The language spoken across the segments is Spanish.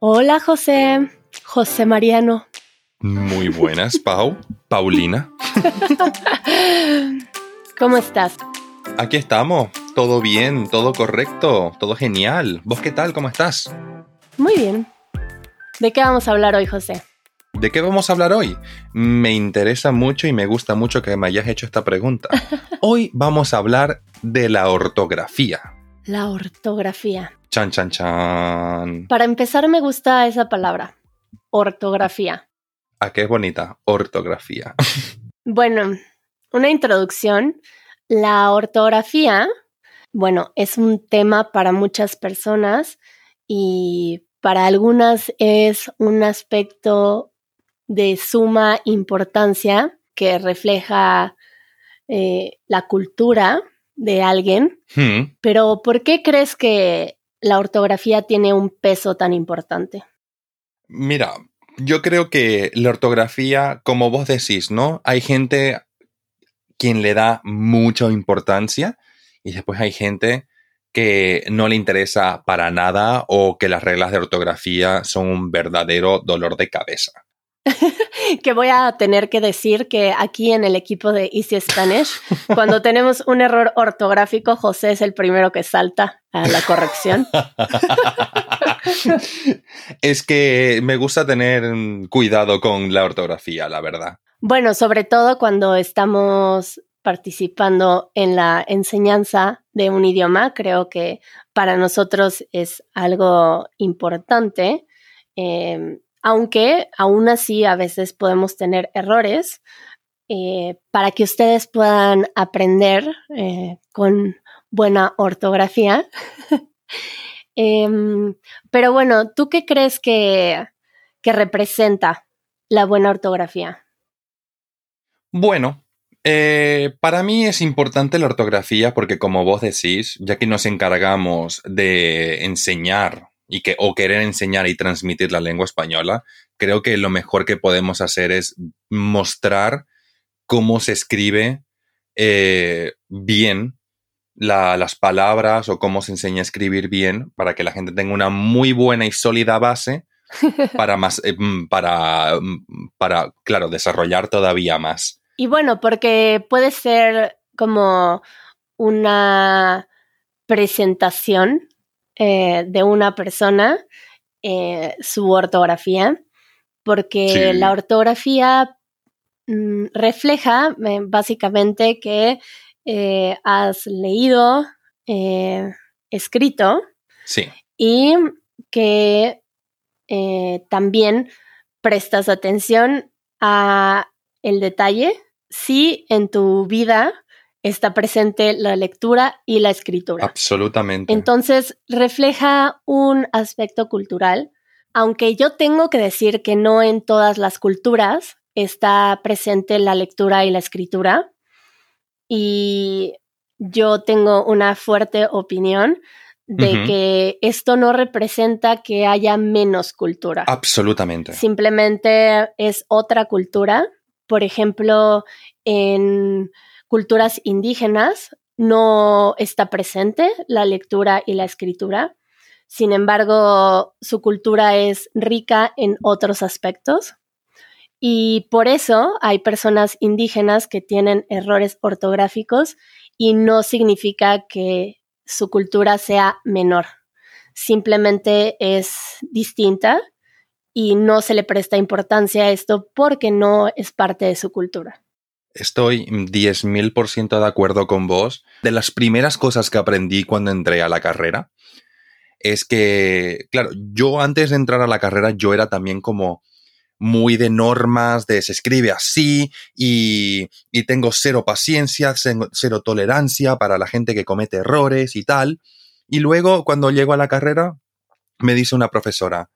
Hola José, José Mariano. Muy buenas, Pau. Paulina. ¿Cómo estás? Aquí estamos. Todo bien, todo correcto, todo genial. ¿Vos qué tal? ¿Cómo estás? Muy bien. ¿De qué vamos a hablar hoy, José? ¿De qué vamos a hablar hoy? Me interesa mucho y me gusta mucho que me hayas hecho esta pregunta. Hoy vamos a hablar de la ortografía. La ortografía. Chan, chan, chan. Para empezar, me gusta esa palabra, ortografía. ¿A qué es bonita? Ortografía. Bueno, una introducción. La ortografía, bueno, es un tema para muchas personas y para algunas es un aspecto de suma importancia que refleja eh, la cultura de alguien. Hmm. Pero ¿por qué crees que la ortografía tiene un peso tan importante? Mira, yo creo que la ortografía, como vos decís, ¿no? Hay gente quien le da mucha importancia y después hay gente que no le interesa para nada o que las reglas de ortografía son un verdadero dolor de cabeza. que voy a tener que decir que aquí en el equipo de Easy Spanish, cuando tenemos un error ortográfico, José es el primero que salta a la corrección. es que me gusta tener cuidado con la ortografía, la verdad. Bueno, sobre todo cuando estamos participando en la enseñanza de un idioma, creo que para nosotros es algo importante. Eh, aunque aún así a veces podemos tener errores, eh, para que ustedes puedan aprender eh, con buena ortografía. Em, pero bueno, ¿tú qué crees que, que, representa la buena ortografía? Bueno, eh, para mí es importante la ortografía porque como vos decís, ya que nos encargamos de enseñar y que o querer enseñar y transmitir la lengua española, creo que lo mejor que podemos hacer es mostrar cómo se escribe eh, bien las palabras o cómo se enseña a escribir bien para que la gente tenga una muy buena y sólida base para más eh, mm, para, mm, para claro desarrollar todavía más. Y bueno porque puede ser como una presentación eh, de una persona eh, su ortografía, porque la ortografía mm, refleja eh, básicamente que has leído, escrito, y que también prestas atención a el detalle. Si en tu vida está presente la lectura y la escritura. Absolutamente. Entonces, refleja un aspecto cultural, aunque yo tengo que decir que no en todas las culturas está presente la lectura y la escritura. Y yo tengo una fuerte opinión de que esto no representa que haya menos cultura. Absolutamente. Simplemente es otra cultura. Por ejemplo, en culturas indígenas no está presente la lectura y la escritura. Sin embargo, su cultura es rica en otros aspectos. Y por eso hay personas indígenas que tienen errores ortográficos y no significa que su cultura sea menor. Simplemente es distinta y no se le presta importancia a esto porque no es parte de su cultura. Estoy 10.000% de acuerdo con vos. De las primeras cosas que aprendí cuando entré a la carrera es que, claro, yo antes de entrar a la carrera yo era también como muy de normas, de se escribe así y, y tengo cero paciencia, cero tolerancia para la gente que comete errores y tal. Y luego cuando llego a la carrera me dice una profesora,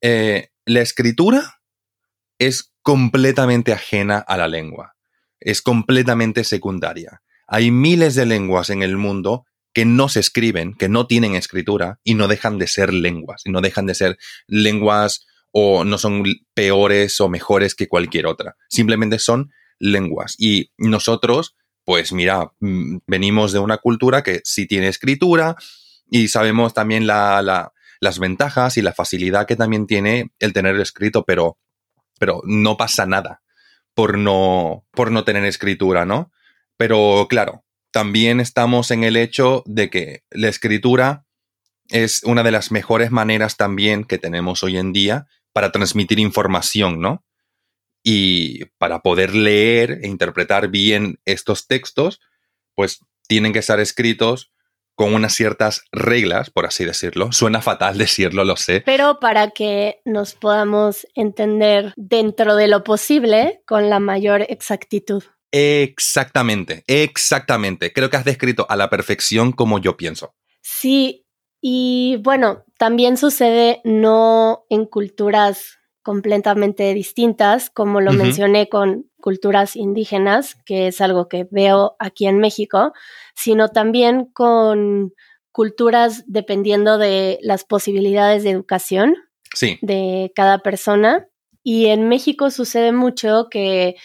eh, la escritura es completamente ajena a la lengua es completamente secundaria. Hay miles de lenguas en el mundo que no se escriben, que no tienen escritura y no dejan de ser lenguas, y no dejan de ser lenguas o no son peores o mejores que cualquier otra. Simplemente son lenguas. Y nosotros, pues mira, mm, venimos de una cultura que sí tiene escritura y sabemos también la, las ventajas y la facilidad que también tiene el tener escrito, pero, pero no pasa nada por no, por no tener escritura, ¿no? Pero claro, también estamos en el hecho de que la escritura es una de las mejores maneras también que tenemos hoy en día para transmitir información, ¿no? Y para poder leer e interpretar bien estos textos, pues tienen que estar escritos con unas ciertas reglas, por así decirlo. Suena fatal decirlo, lo sé. Pero para que nos podamos entender dentro de lo posible con la mayor exactitud. Exactamente, exactamente. Creo que has descrito a la perfección como yo pienso. Sí, y bueno, también sucede no en culturas completamente distintas, como lo mencioné con culturas indígenas, que es algo que veo aquí en México, sino también con culturas dependiendo de las posibilidades de educación de cada persona. Y en México sucede mucho que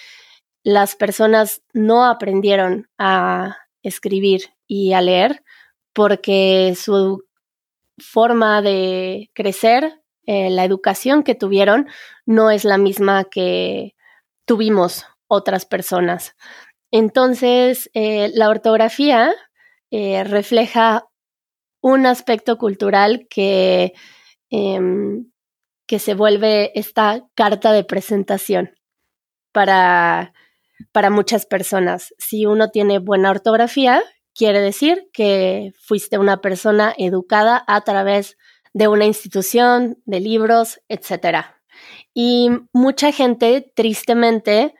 las personas no aprendieron a escribir y a leer porque su forma de crecer, eh, la educación que tuvieron, no es la misma que tuvimos otras personas. Entonces, eh, la ortografía eh, refleja un aspecto cultural que, em, que se vuelve esta carta de presentación para, para muchas personas. Si uno tiene buena ortografía, quiere decir que fuiste una persona educada a través de una institución, de libros, etc. Y mucha gente, tristemente,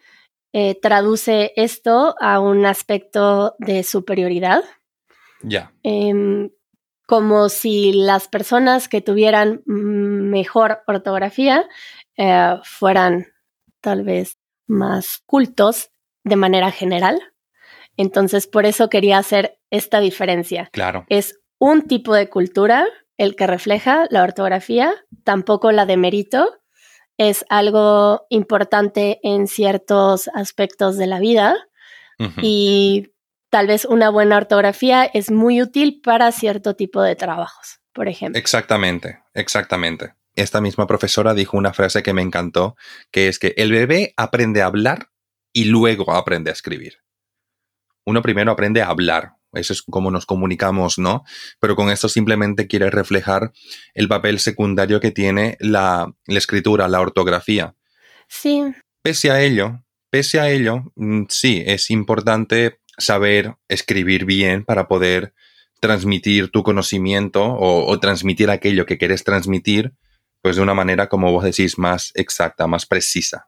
eh, traduce esto a un aspecto de superioridad. Ya. Em, como si las personas que tuvieran mejor ortografía eh, fueran tal vez más cultos de manera general. Entonces, por eso quería hacer esta diferencia. Claro. Es un tipo de cultura el que refleja la ortografía, tampoco la de mérito, es algo importante en ciertos aspectos de la vida y tal vez una buena ortografía es muy útil para cierto tipo de trabajos, por ejemplo. Exactamente, exactamente. Esta misma profesora dijo una frase que me encantó, que es que el bebé aprende a hablar y luego aprende a escribir. Uno primero aprende a hablar, eso es como nos comunicamos, ¿no? Pero con esto simplemente quiere reflejar el papel secundario que tiene la, escritura, la ortografía. Sí. Pese a ello, pese a ello, mm, sí, es importante saber escribir bien para poder transmitir tu conocimiento o, o, transmitir aquello que quieres transmitir, pues de una manera, como vos decís, más exacta, más precisa.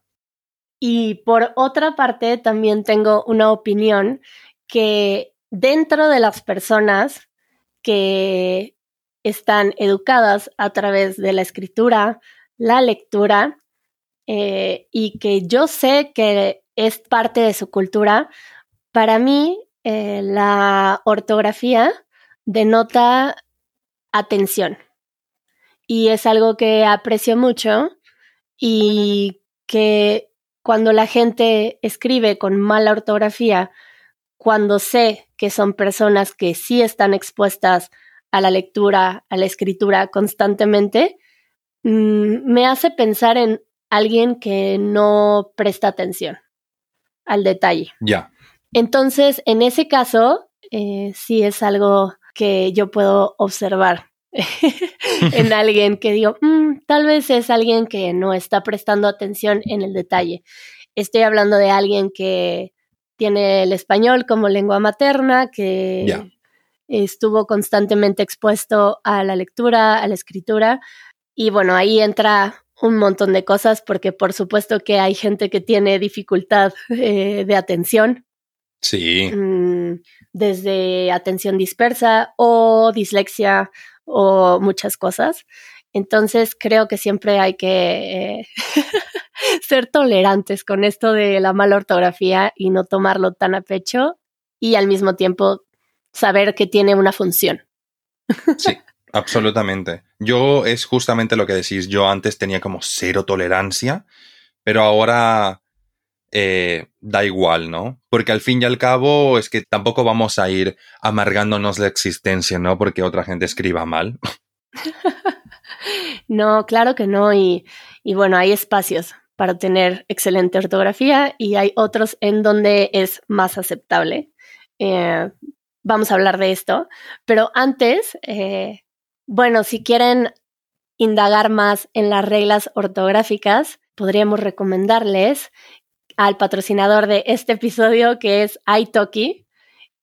Y por otra parte, también tengo una opinión que dentro de las personas que están educadas a través de la escritura, la lectura, eh, y que yo sé que es parte de su cultura, para mí eh, la ortografía denota atención. Y es algo que aprecio mucho y que cuando la gente escribe con mala ortografía, cuando sé que son personas que sí están expuestas a la lectura, a la escritura constantemente, mm, me hace pensar en alguien que no presta atención al detalle. Ya. Entonces, en ese caso, eh, sí es algo que yo puedo observar en alguien que digo, mm, tal vez es alguien que no está prestando atención en el detalle. Estoy hablando de alguien que tiene el español como lengua materna, que estuvo constantemente expuesto a la lectura, a la escritura. Y bueno, ahí entra un montón de cosas porque por supuesto que hay gente que tiene dificultad eh, de atención. Sí. Mm, desde atención dispersa o dislexia o muchas cosas. Entonces creo que siempre hay que eh, ser tolerantes con esto de la mala ortografía y no tomarlo tan a pecho y al mismo tiempo saber que tiene una función. Sí, absolutamente. Yo es justamente lo que decís, yo antes tenía como cero tolerancia, pero ahora eh, da igual, ¿no? Porque al fin y al cabo es que tampoco vamos a ir amargándonos la existencia, ¿no? Porque otra gente escriba mal. No, claro que no. Y, y bueno, hay espacios para tener excelente ortografía y hay otros en donde es más aceptable. Eh, vamos a hablar de esto, pero antes, eh, bueno, si quieren indagar más en las reglas ortográficas, podríamos recomendarles al patrocinador de este episodio que es Italki,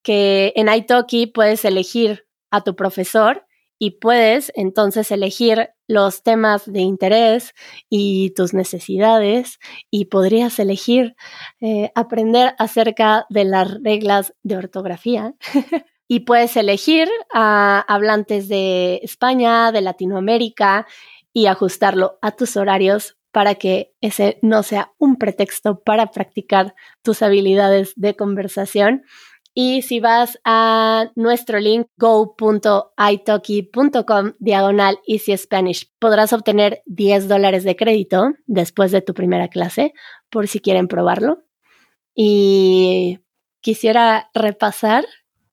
que en Italki puedes elegir a tu profesor y puedes entonces elegir los temas de interés y tus necesidades y podrías elegir eh, aprender acerca de las reglas de ortografía y puedes elegir a hablantes de España, de Latinoamérica y ajustarlo a tus horarios para que ese no sea un pretexto para practicar tus habilidades de conversación y si vas a nuestro link go.italki.com diagonal Easy Spanish, podrás obtener 10 dólares de crédito después de tu primera clase, por si quieren probarlo. Y quisiera repasar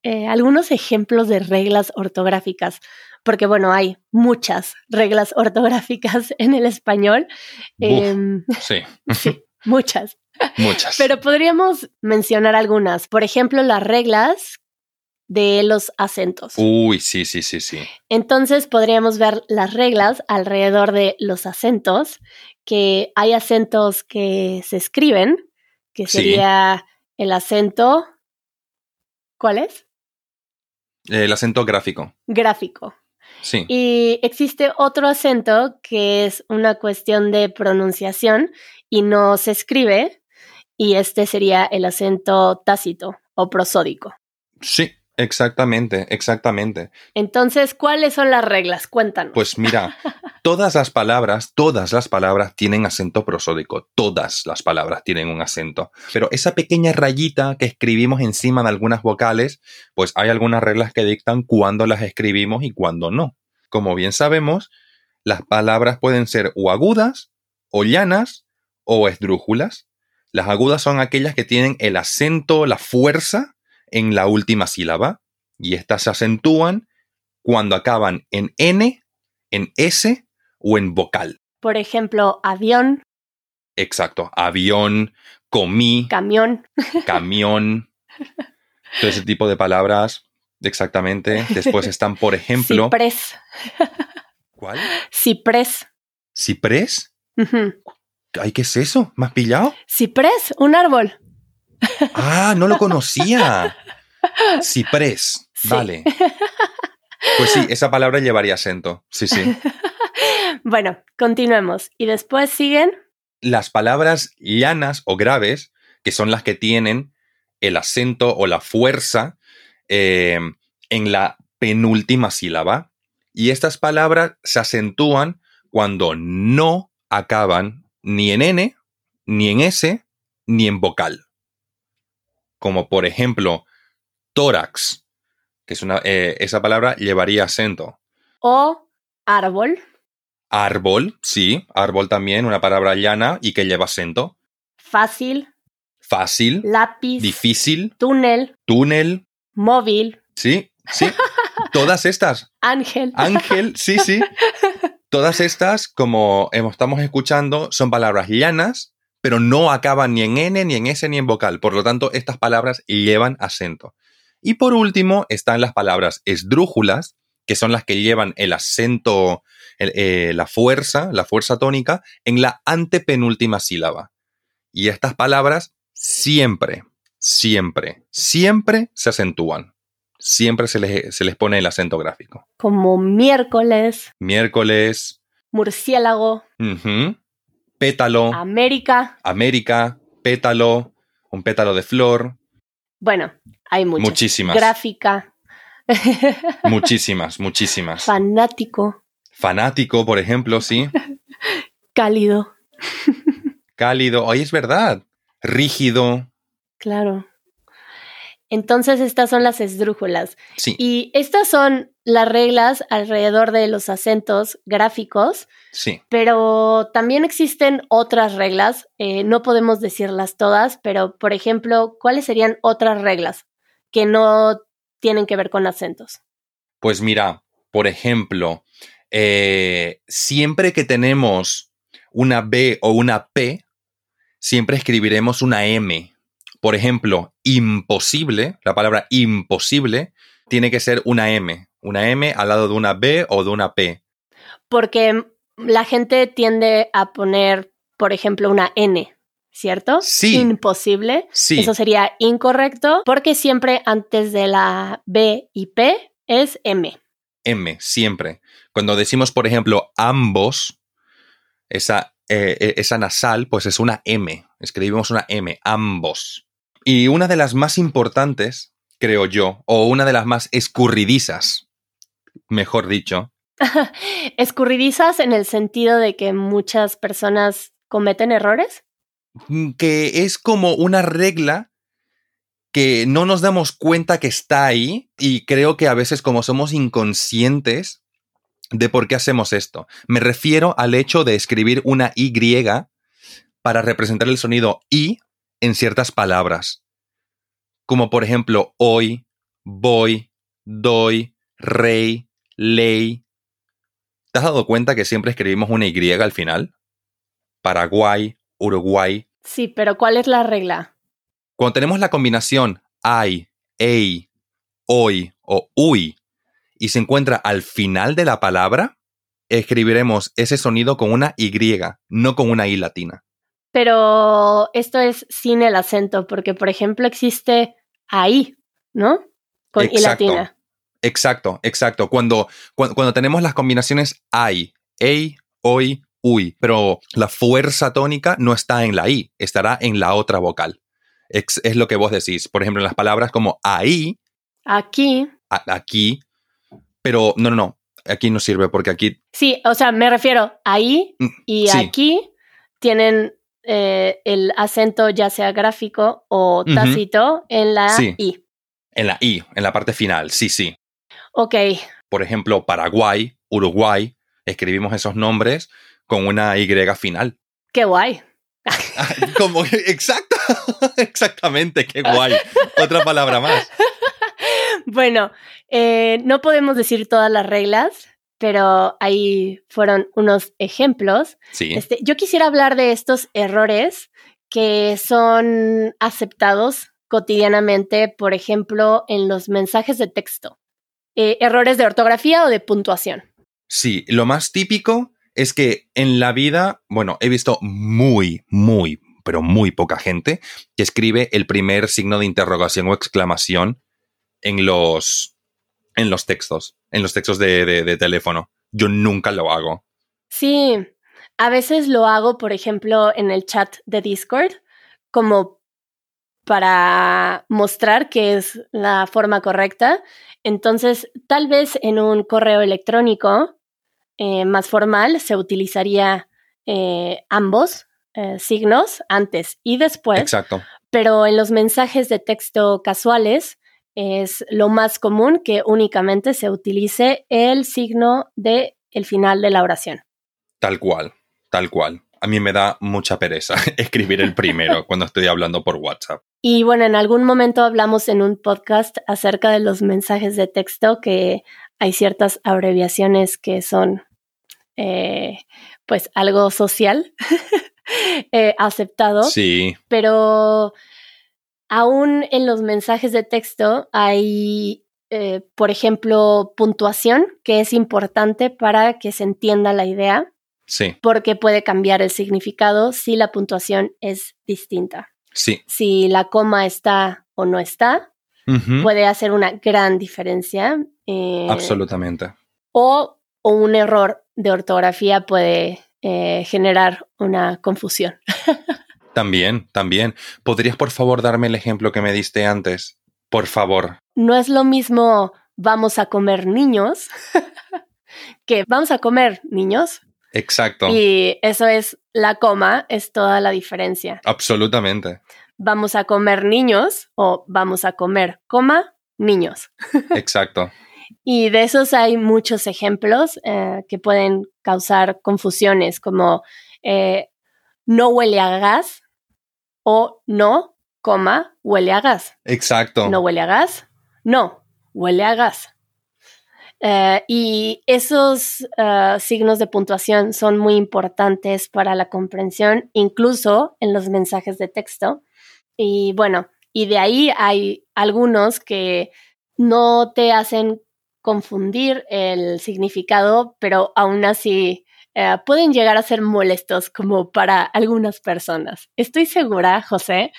eh, algunos ejemplos de reglas ortográficas, porque bueno, hay muchas reglas ortográficas en el español. Em, sí. sí, muchas. Muchas. Pero podríamos mencionar algunas. Por ejemplo, las reglas de los acentos. Uy, sí, sí, sí, sí. Entonces podríamos ver las reglas alrededor de los acentos, que hay acentos que se escriben, que sería el acento. ¿Cuál es? El acento gráfico. Gráfico. Sí. Y existe otro acento que es una cuestión de pronunciación y no se escribe, y este sería el acento tácito o prosódico. Sí, exactamente, exactamente. Entonces, ¿cuáles son las reglas? Cuéntanos. Pues mira, todas las palabras, todas las palabras tienen acento prosódico, todas las palabras tienen un acento. Pero esa pequeña rayita que escribimos encima de algunas vocales, pues hay algunas reglas que dictan cuándo las escribimos y cuándo no. Como bien sabemos, las palabras pueden ser o agudas, o llanas, o esdrújulas. Las agudas son aquellas que tienen el acento, la fuerza en la última sílaba y estas se acentúan cuando acaban en N, en S o en vocal. Por ejemplo, avión. Exacto, avión, comí. Camión. Camión. Todo ese tipo de palabras, exactamente. Después están, por ejemplo. Ciprés. ¿Cuál? Ciprés. ¿Ciprés? Ay, ¿qué es eso? ¿Me has pillado? Ciprés, un árbol. Ah, no lo conocía. Ciprés, vale. Pues sí, esa palabra llevaría acento. Sí, sí. Bueno, continuemos. Y después siguen. Las palabras llanas o graves, que son las que tienen el acento o la fuerza eh, en la penúltima sílaba. Y estas palabras se acentúan cuando no acaban ni en N, ni en S, ni en vocal. Como por ejemplo, tórax, que es una, eh, esa palabra llevaría acento. O árbol. Árbol, sí, árbol también, una palabra llana y que lleva acento. Fácil. Fácil. Lápiz. Difícil. Túnel. Túnel. Móvil. Sí, sí. Todas estas. Ángel. Ángel, sí, sí. Todas estas, como estamos escuchando, son palabras llanas, pero no acaban ni en N, ni en S, ni en vocal. Por lo tanto, estas palabras llevan acento. Y por último, están las palabras esdrújulas, que son las que llevan el acento, eh, la fuerza, la fuerza tónica, en la antepenúltima sílaba. Y estas palabras siempre, siempre, siempre se acentúan siempre se les, se les pone el acento gráfico. Como miércoles. Miércoles. Murciélago. Pétalo. América. América. Pétalo. Un pétalo de flor. Bueno, hay muchas. Muchísimas. Gráfica. muchísimas, muchísimas. Fanático. Fanático, por ejemplo, sí. Cálido. Cálido. Hoy es verdad. Rígido. Claro. Entonces estas son las esdrújulas. Sí. Y estas son las reglas alrededor de los acentos gráficos. Sí. Pero también existen otras reglas. Eh, no podemos decirlas todas, pero por ejemplo, ¿cuáles serían otras reglas que no tienen que ver con acentos? Pues mira, por ejemplo, eh, siempre que tenemos una B o una P, siempre escribiremos una M. Por ejemplo, imposible, la palabra imposible tiene que ser una M, una M al lado de una B o de una P. Porque la gente tiende a poner, por ejemplo, una N, ¿cierto? Sí. Imposible. Sí. Eso sería incorrecto porque siempre antes de la B y P es M. M, siempre. Cuando decimos, por ejemplo, ambos, esa, eh, eh, esa nasal, pues es una M. Escribimos una M, ambos. Y una de las más importantes, creo yo, o una de las más escurridizas, mejor dicho, Escurridizas en el sentido de que muchas personas cometen errores. mm, que es como una regla que no nos damos cuenta que está ahí y creo que a veces como somos inconscientes de por qué hacemos esto. Me refiero al hecho de escribir una Y para representar el sonido I en ciertas palabras. Como por ejemplo hoy, voy, doy, rey, ley. ¿Te has dado cuenta que siempre escribimos una Y al final? Paraguay, Uruguay. Sí, pero ¿cuál es la regla? Cuando tenemos la combinación ay, ei, hoy o uy y se encuentra al final de la palabra, escribiremos ese sonido con una Y, no con una I latina. Pero esto es sin el acento, porque por ejemplo existe ahí, ¿no? Con Exacto. latina. Exacto, exacto. Cuando, cuando, cuando tenemos las combinaciones ay, ei, hoy, uy, pero la fuerza tónica no está en la I, estará en la otra vocal. Ex- es lo que vos decís. Por ejemplo, en las palabras como ahí, Aquí, a- aquí, pero no, no, no. Aquí no sirve porque aquí sí, o sea, me refiero ahí Mm, y sí. aquí tienen eh, el acento ya sea gráfico o tácito en la Sí. I. en la I, en la parte final, sí, sí. Ok, Por ejemplo, Paraguay, Uruguay, escribimos esos nombres con una Y final. qué guay. Como, exacto, exactamente, qué guay. Otra palabra más. Bueno, eh, no podemos decir todas las reglas, pero ahí fueron unos ejemplos. Sí, Este, yo quisiera hablar de estos errores que son aceptados cotidianamente, por ejemplo, en los mensajes de texto. Eh, errores de ortografía o de puntuación. sí, lo más típico es que en la vida, bueno, he visto muy, muy, pero muy poca gente que escribe el primer signo de interrogación o exclamación en los, en los textos, en los textos de, de- de teléfono. Yo nunca lo hago. Sí, a veces lo hago, por ejemplo, en el chat de Discord, como para mostrar que es la forma correcta. Entonces, tal vez en un correo electrónico eh, más formal se utilizaría eh, ambos eh, signos antes y después, Exacto. pero en los mensajes de texto casuales es lo más común que únicamente se utilice el signo de el final de la oración. Tal cual, tal cual. A mí me da mucha pereza escribir el primero cuando estoy hablando por WhatsApp. Y bueno, en algún momento hablamos en un podcast acerca de los mensajes de texto que hay ciertas abreviaciones que son eh, pues algo social eh, aceptado, Sí, pero aún en los mensajes de texto hay, eh, por ejemplo, puntuación que es importante para que se entienda la idea sí, porque puede cambiar el significado si la puntuación es distinta. sí. Si la coma está o no está, puede hacer una gran diferencia. eh, Absolutamente. O, o un error de ortografía puede eh, generar una confusión. También, también. ¿Podrías por favor darme el ejemplo que me diste antes? Por favor. No es lo mismo vamos a comer niños que vamos a comer niños. Exacto. Y eso es la coma, es toda la diferencia. Absolutamente. Vamos a comer niños o vamos a comer coma niños. Exacto. Y de esos hay muchos ejemplos eh, que pueden causar confusiones, como eh, no huele a gas o no, coma, huele a gas. Exacto. No huele a gas, no, huele a gas. Eh, y esos eh, signos de puntuación son muy importantes para la comprensión, incluso en los mensajes de texto. Y bueno, y de ahí hay algunos que no te hacen confundir el significado, pero aún así eh, pueden llegar a ser molestos como para algunas personas. Estoy segura, José,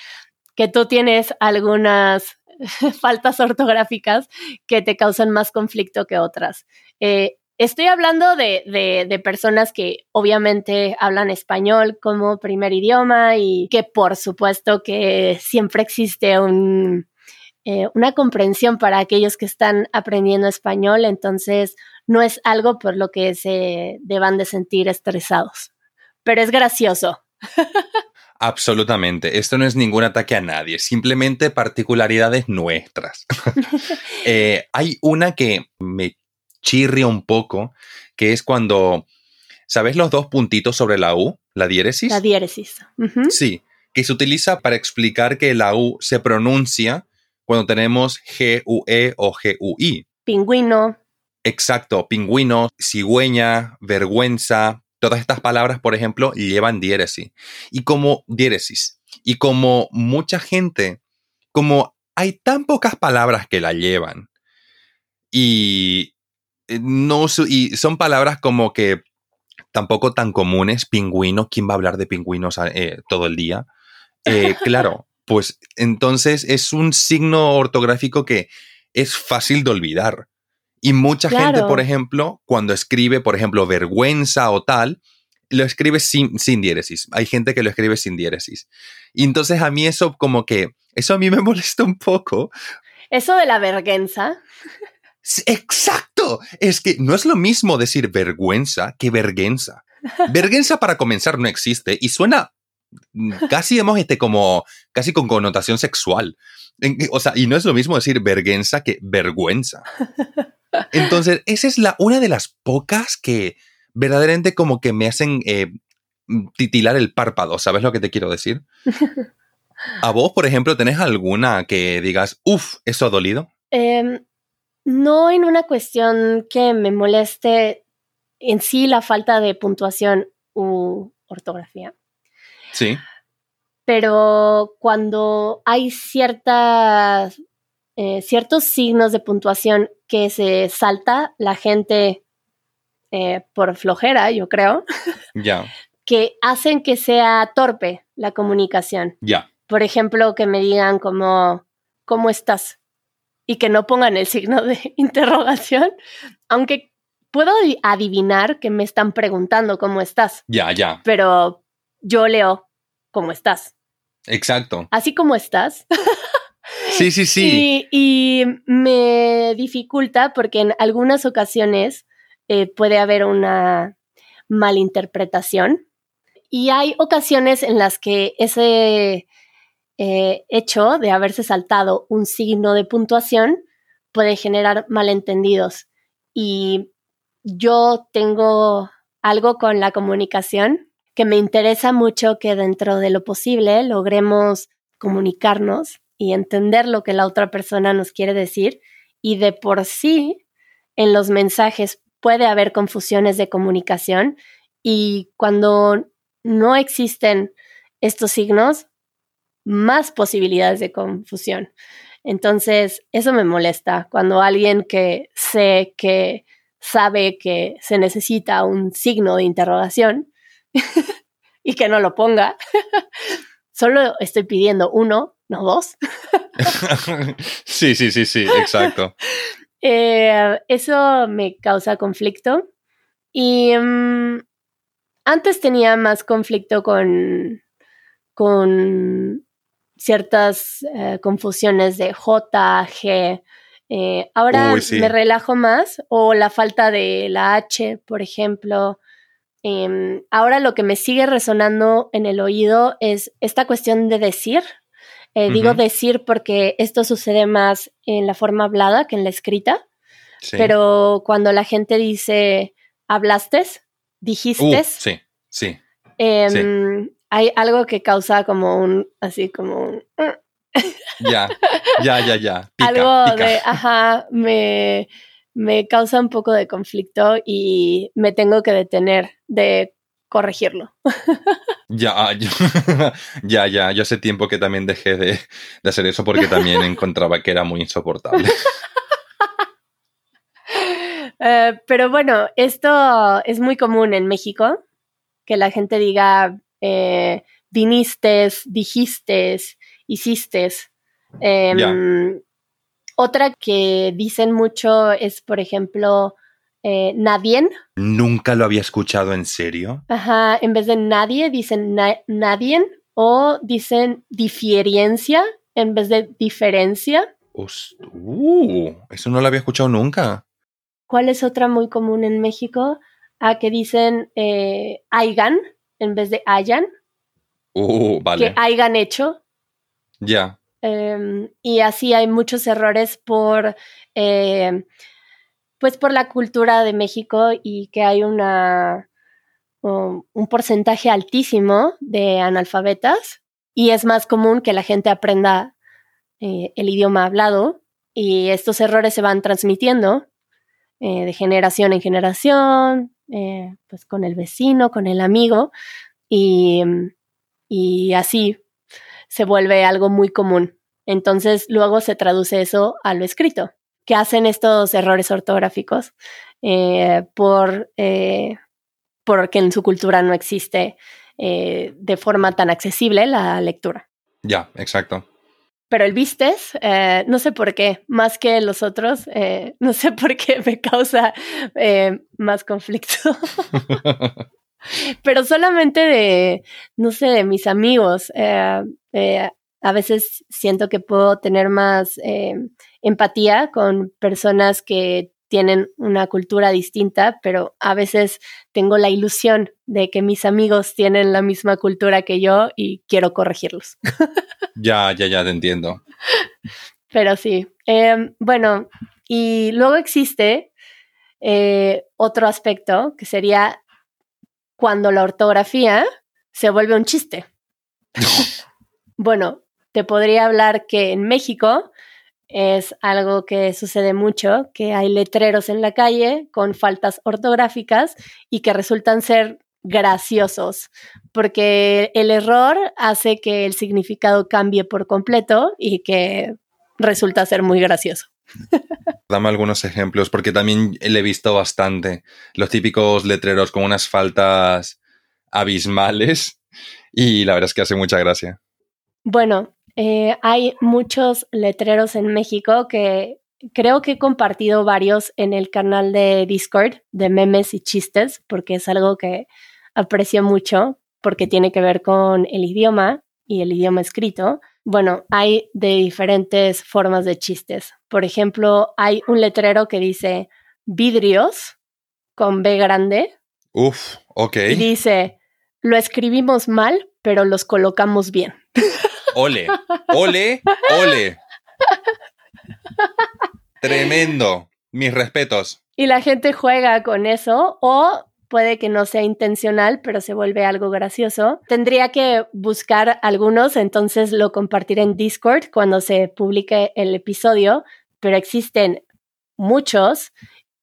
que tú tienes algunas faltas ortográficas que te causan más conflicto que otras. Eh, estoy hablando de, personas que obviamente hablan español como primer idioma y que por supuesto que siempre existe eh, una comprensión para aquellos que están aprendiendo español, entonces no es algo por lo que se deban de sentir estresados. Pero es gracioso. Absolutamente. Esto no es ningún ataque a nadie, simplemente particularidades nuestras. Eh, hay una que me chirria un poco, que es cuando, ¿sabes los dos puntitos sobre la U? La diéresis. La diéresis. Sí, que se utiliza para explicar que la U se pronuncia cuando tenemos G-U-E o G-U-I. Pingüino. Exacto, pingüino, cigüeña, vergüenza, Todas estas palabras, por ejemplo, llevan diéresis. Y como diéresis. Y como mucha gente, como hay tan pocas palabras que la llevan. Y eh, no y son palabras como que tampoco tan comunes. Pingüino, ¿quién va a hablar de pingüinos eh, todo el día? Eh, claro, pues entonces es un signo ortográfico que es fácil de olvidar. Y mucha gente, por ejemplo, cuando escribe, por ejemplo, vergüenza o tal, lo escribe sin, sin diéresis. Hay gente que lo escribe sin diéresis. Y entonces a mí eso como que, eso a mí me molesta un poco. Eso de la vergüenza. Exacto. Es que no es lo mismo decir vergüenza que vergüenza. Vergüenza para comenzar no existe y suena casi hemos este como casi con connotación sexual. O sea, y no es lo mismo decir vergüenza que vergüenza. Entonces, esa es la, una de las pocas que verdaderamente como que me hacen eh, titilar el párpado, ¿sabes lo que te quiero decir? ¿A vos, por ejemplo, tenés alguna que digas, uff, eso ha dolido? Em, no en una cuestión que me moleste en sí la falta de puntuación u ortografía. Sí. Pero cuando hay ciertas eh, ciertos signos de puntuación que se salta la gente eh, por flojera, yo creo. Ya. que hacen que sea torpe la comunicación. Ya. Por ejemplo, que me digan como, ¿cómo estás? Y que no pongan el signo de interrogación, aunque puedo adivinar que me están preguntando cómo estás. Ya, ya. Pero yo leo, ¿cómo estás? Exacto. Así como estás. Sí, sí, sí. Y, me dificulta porque en algunas ocasiones eh, puede haber una malinterpretación y hay ocasiones en las que ese eh, hecho de haberse saltado un signo de puntuación puede generar malentendidos. Y yo tengo algo con la comunicación que me interesa mucho que dentro de lo posible logremos comunicarnos y entender lo que la otra persona nos quiere decir. Y de por sí, en los mensajes puede haber confusiones de comunicación y cuando no existen estos signos, más posibilidades de confusión. Entonces, eso me molesta cuando alguien que sé que sabe que se necesita un signo de interrogación y que no lo ponga, solo estoy pidiendo uno no dos. sí, sí, sí, sí, exacto. Eh, eso me causa conflicto. Y mm, antes tenía más conflicto con, con ciertas eh, confusiones de J, G. Eh, ahora me relajo más, o la falta de la H, por ejemplo. Em, ahora lo que me sigue resonando en el oído es esta cuestión de decir, eh, digo decir porque esto sucede más en la forma hablada que en la escrita. Pero cuando la gente dice hablaste, dijiste. Uh, sí, em, sí, Hay algo que causa como un, así como un... ya, ya, ya, ya. algo de, ajá, me, me causa un poco de conflicto y me tengo que detener de corregirlo. Ya, ya, ya, yo hace tiempo que también dejé de, hacer eso porque también encontraba que era muy insoportable. Eh, pero bueno, esto es muy común en México, que la gente diga eh, viniste, dijiste, hiciste. Em, otra que dicen mucho es, por ejemplo, eh, nadie. Nunca lo había escuchado en serio. Ajá, en vez de nadie dicen nadie o dicen diferencia en vez de diferencia. uh, eso no lo había escuchado nunca. ¿Cuál es otra muy común en México? A ah, que dicen eh, aigan en vez de hayan. Uh, vale. Que hayan hecho. Ya. Em, y así hay muchos errores por eh, pues por la cultura de México y que hay una, um, un porcentaje altísimo de analfabetas y es más común que la gente aprenda eh, el idioma hablado y estos errores se van transmitiendo eh, de generación en generación, eh, pues con el vecino, con el amigo y, y así se vuelve algo muy común. Entonces luego se traduce eso a lo escrito que hacen estos errores ortográficos eh, por, eh, porque en su cultura no existe eh, de forma tan accesible la lectura. Ya, exacto. Pero el vistes, no sé por qué, más que los otros, no sé por qué me causa más conflicto. Pero solamente de, no sé, de mis amigos. A veces siento que puedo tener más empatía con personas que tienen una cultura distinta, pero a veces tengo la ilusión de que mis amigos tienen la misma cultura que yo y quiero corregirlos. ya, ya, ya te entiendo. Pero sí. Em, bueno, y luego existe eh, otro aspecto que sería cuando la ortografía se vuelve un chiste. bueno, te podría hablar que en México es algo que sucede mucho, que hay letreros en la calle con faltas ortográficas y que resultan ser graciosos, porque el error hace que el significado cambie por completo y que resulta ser muy gracioso. Dame algunos ejemplos, porque también le he visto bastante. Los típicos letreros con unas faltas abismales y la verdad es que hace mucha gracia. Bueno, eh, hay muchos letreros en México que creo que he compartido varios en el canal de Discord de memes y chistes, porque es algo que aprecio mucho, porque tiene que ver con el idioma y el idioma escrito. Bueno, hay de diferentes formas de chistes. Por ejemplo, hay un letrero que dice vidrios con B grande. Uf, ok. Y dice, lo escribimos mal, pero los colocamos bien. Ole, ole, ole. Tremendo. Mis respetos. Y la gente juega con eso o puede que no sea intencional, pero se vuelve algo gracioso. Tendría que buscar algunos, entonces lo compartiré en Discord cuando se publique el episodio, pero existen muchos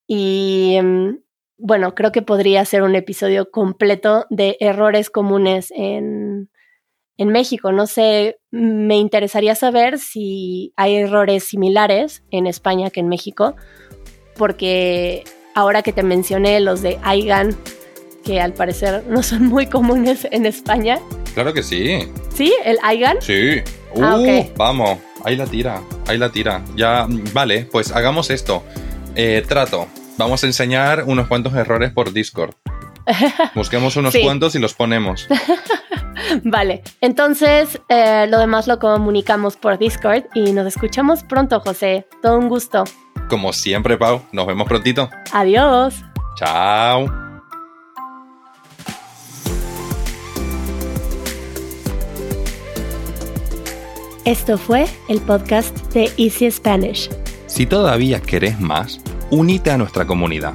y mm, bueno, creo que podría ser un episodio completo de errores comunes en, en México. No sé, me interesaría saber si hay errores similares en España que en México, porque ahora que te mencioné los de Aigan, que al parecer no son muy comunes en España. Claro que sí. ¿Sí? ¿El Aigan? Sí. Ah, uh, Vamos, ahí la tira, ahí la tira. Ya, vale, pues hagamos esto. Eh, trato. Vamos a enseñar unos cuantos errores por Discord. Busquemos unos cuantos y los ponemos. vale, entonces eh, lo demás lo comunicamos por Discord y nos escuchamos pronto, José. Todo un gusto. Como siempre, Pau, nos vemos prontito. Adiós. Chao. Esto fue el podcast de Easy Spanish. Si todavía querés más, unite a nuestra comunidad.